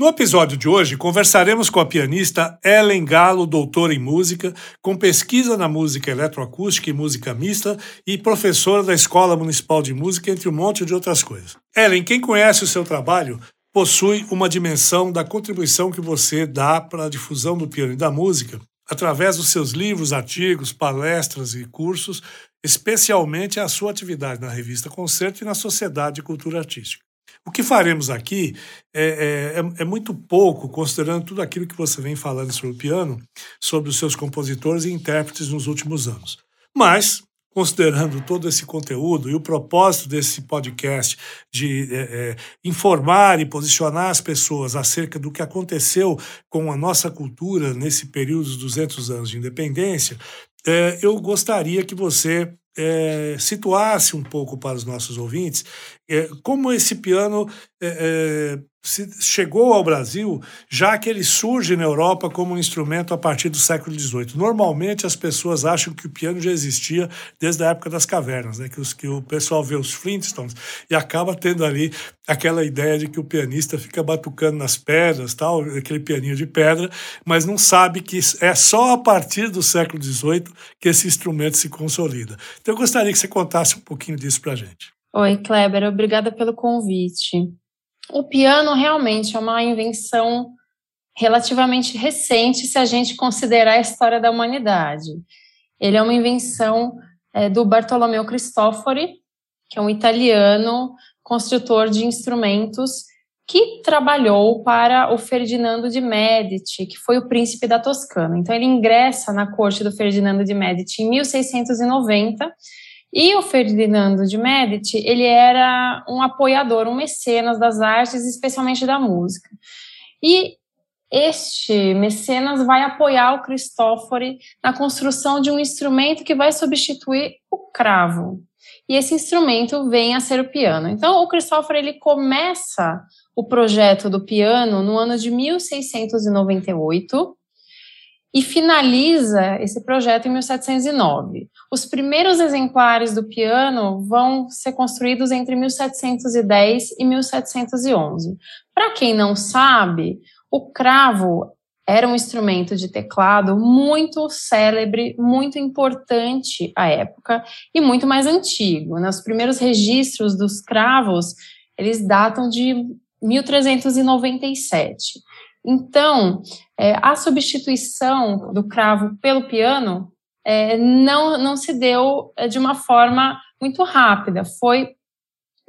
No episódio de hoje, conversaremos com a pianista Ellen Galo, doutora em música, com pesquisa na música eletroacústica e música mista e professora da Escola Municipal de Música, entre um monte de outras coisas. Ellen, quem conhece o seu trabalho possui uma dimensão da contribuição que você dá para a difusão do piano e da música através dos seus livros, artigos, palestras e cursos, especialmente a sua atividade na revista Concerto e na Sociedade de Cultura Artística. O que faremos aqui é, é, é, muito pouco, considerando tudo aquilo que você vem falando sobre o piano, sobre os seus compositores e intérpretes nos últimos anos. Mas, considerando todo esse conteúdo e o propósito desse podcast de é, é, informar e posicionar as pessoas acerca do que aconteceu com a nossa cultura nesse período dos 200 anos de independência, é, eu gostaria que você é, situasse um pouco para os nossos ouvintes é, como esse piano é, é chegou ao Brasil, já que ele surge na Europa como um instrumento a partir do século XVIII. Normalmente as pessoas acham que o piano já existia desde a época das cavernas, né? que, os, que o pessoal vê os Flintstones e acaba tendo ali aquela ideia de que o pianista fica batucando nas pedras, tal, aquele pianinho de pedra, mas não sabe que é só a partir do século XVIII que esse instrumento se consolida. Então eu gostaria que você contasse um pouquinho disso para gente. Oi, Kleber, obrigada pelo convite. O piano realmente é uma invenção relativamente recente se a gente considerar a história da humanidade. Ele é uma invenção é, do Bartolomeu Cristofori, que é um italiano construtor de instrumentos que trabalhou para o Ferdinando de Medici, que foi o príncipe da Toscana. Então ele ingressa na corte do Ferdinando de Medici em 1690 e o Ferdinando de Medici, ele era um apoiador, um mecenas das artes, especialmente da música. E este mecenas vai apoiar o Cristofori na construção de um instrumento que vai substituir o cravo. E esse instrumento vem a ser o piano. Então, o Cristofori ele começa o projeto do piano no ano de 1698 e finaliza esse projeto em 1709. Os primeiros exemplares do piano vão ser construídos entre 1710 e 1711. Para quem não sabe, o cravo era um instrumento de teclado muito célebre, muito importante à época e muito mais antigo. Né? Os primeiros registros dos cravos, eles datam de 1397. Então, é, a substituição do cravo pelo piano é, não, não se deu é, de uma forma muito rápida, foi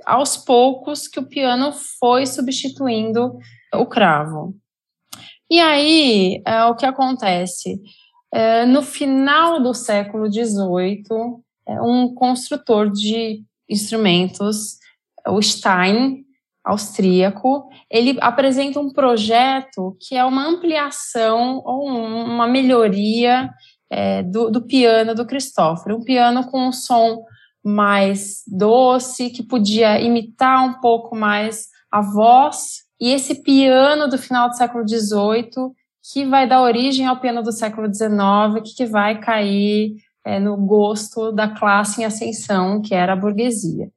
aos poucos que o piano foi substituindo o cravo. E aí, é, o que acontece? É, no final do século XVIII, é, um construtor de instrumentos, o Stein, austríaco, ele apresenta um projeto que é uma ampliação ou uma melhoria é, do, do, piano do Christopher, um piano com um som mais doce, que podia imitar um pouco mais a voz, e esse piano do final do século XVIII, que vai dar origem ao piano do século XIX, que, que vai cair é, no gosto da classe em ascensão, que era a burguesia.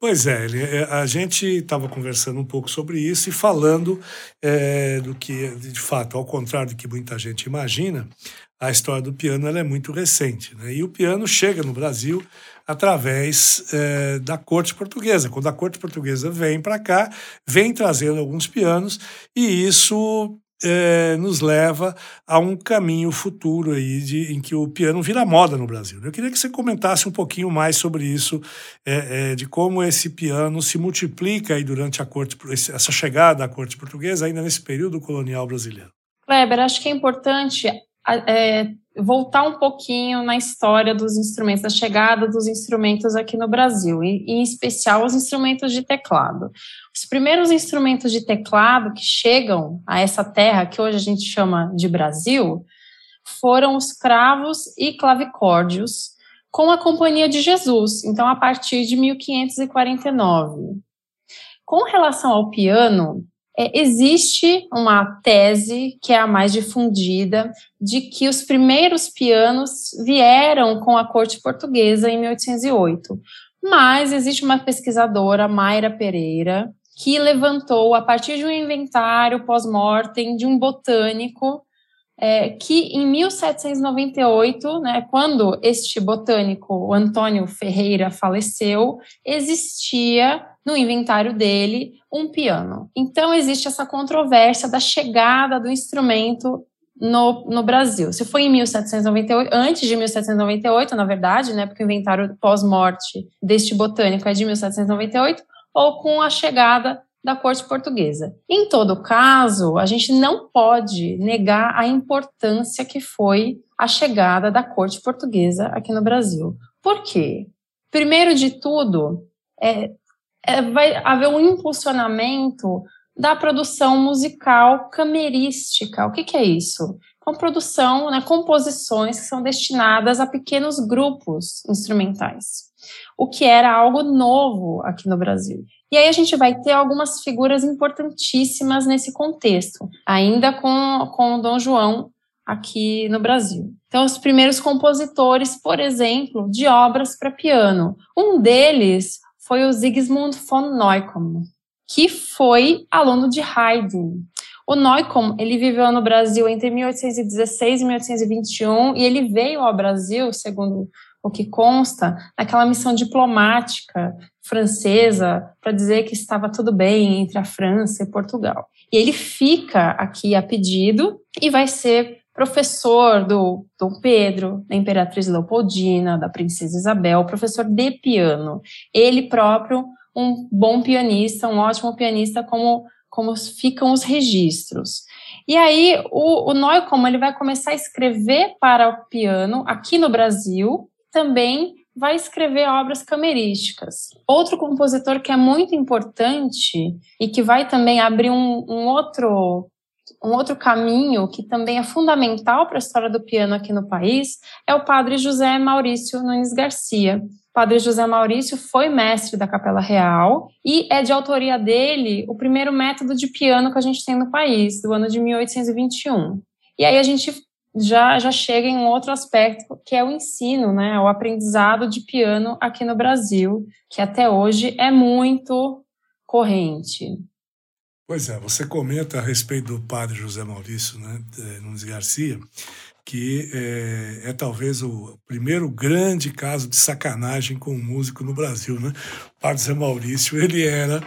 Pois é, é, a gente estava conversando um pouco sobre isso e falando é, do que, de fato, ao contrário do que muita gente imagina, a história do piano é muito recente. Né? E o piano chega no Brasil através é, da corte portuguesa. Quando a corte portuguesa vem para cá, vem trazendo alguns pianos, e isso é, nos leva a um caminho futuro aí de, em que o piano vira moda no Brasil. Eu queria que você comentasse um pouquinho mais sobre isso, é, de como esse piano se multiplica aí durante a corte, essa chegada à corte portuguesa, ainda nesse período colonial brasileiro. Kleber, acho que é importante é, voltar um pouquinho na história dos instrumentos, da chegada dos instrumentos aqui no Brasil, e, em especial os instrumentos de teclado. Os primeiros instrumentos de teclado que chegam a essa terra, que hoje a gente chama de Brasil, foram os cravos e clavicórdios, com a Companhia de Jesus, então a partir de 1549. Com relação ao piano, é, existe uma tese que é a mais difundida de que os primeiros pianos vieram com a corte portuguesa em 1808. Mas existe uma pesquisadora, Mayra Pereira, que levantou, a partir de um inventário pós-mortem de um botânico, é, que em 1798, né, quando este botânico, Antônio Ferreira, faleceu, existia no inventário dele um piano. Então, existe essa controvérsia da chegada do instrumento no, no Brasil. Se foi em 1798, antes de 1798, na verdade, né, porque o inventário pós-morte deste botânico é de 1798, ou com a chegada da corte portuguesa. Em todo caso, a gente não pode negar a importância que foi a chegada da corte portuguesa aqui no Brasil. Por quê? Primeiro de tudo, é, é, vai haver um impulsionamento da produção musical camerística. O que, que é isso? Então, produção, né, composições que são destinadas a pequenos grupos instrumentais, o que era algo novo aqui no Brasil. E aí a gente vai ter algumas figuras importantíssimas nesse contexto, ainda com, com o Dom João aqui no Brasil. Então, os primeiros compositores, por exemplo, de obras para piano. Um deles foi o Sigismund von Neukomm, que foi aluno de Haydn. O Neukomm, ele viveu no Brasil entre 1816 e 1821 e ele veio ao Brasil, segundo o que consta, naquela missão diplomática francesa para dizer que estava tudo bem entre a França e Portugal. E ele fica aqui a pedido e vai ser professor do Dom Pedro, da Imperatriz Leopoldina, da Princesa Isabel, professor de piano. Ele próprio, um bom pianista, um ótimo pianista, como, como ficam os registros. E aí, o, o Neukomm, ele vai começar a escrever para o piano aqui no Brasil, também vai escrever obras camerísticas. Outro compositor que é muito importante e que vai também abrir um, um outro um outro caminho que também é fundamental para a história do piano aqui no país é o padre José Maurício Nunes Garcia. O padre José Maurício foi mestre da Capela Real e é de autoria dele o primeiro método de piano que a gente tem no país, do ano de 1821. E aí a gente já, já chega em um outro aspecto, que é o ensino, né, o aprendizado de piano aqui no Brasil, que até hoje é muito corrente. Pois é, você comenta a respeito do padre José Maurício né, Nunes Garcia, que é, é, talvez o primeiro grande caso de sacanagem com o músico no Brasil. Né? O padre José Maurício, ele era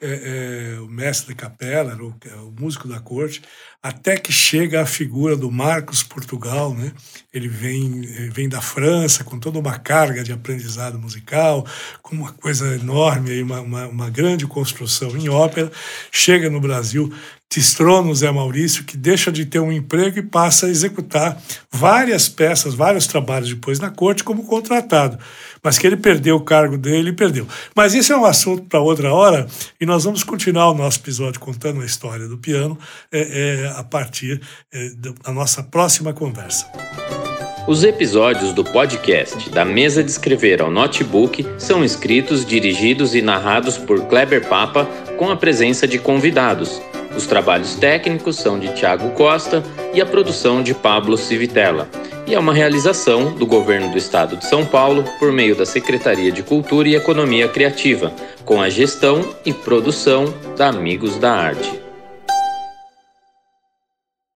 é, é, o mestre de capela, o, é, o, músico da corte, até que chega a figura do Marcos Portugal, né? Ele vem, vem da França com toda uma carga de aprendizado musical, com uma coisa enorme, uma, uma, uma grande construção em ópera, chega no Brasil, destrona o Zé Maurício, que deixa de ter um emprego e passa a executar várias peças, vários trabalhos depois na corte como contratado mas que ele perdeu o cargo dele, perdeu. Mas isso é um assunto para outra hora e nós vamos continuar o nosso episódio contando a história do piano é, é, a partir é, da nossa próxima conversa. Os episódios do podcast Da Mesa de Escrever ao Notebook são escritos, dirigidos e narrados por Kleber Papa com a presença de convidados. Os trabalhos técnicos são de Tiago Costa e a produção de Pablo Civitella e é uma realização do Governo do Estado de São Paulo por meio da Secretaria de Cultura e Economia Criativa, com a gestão e produção da Amigos da Arte.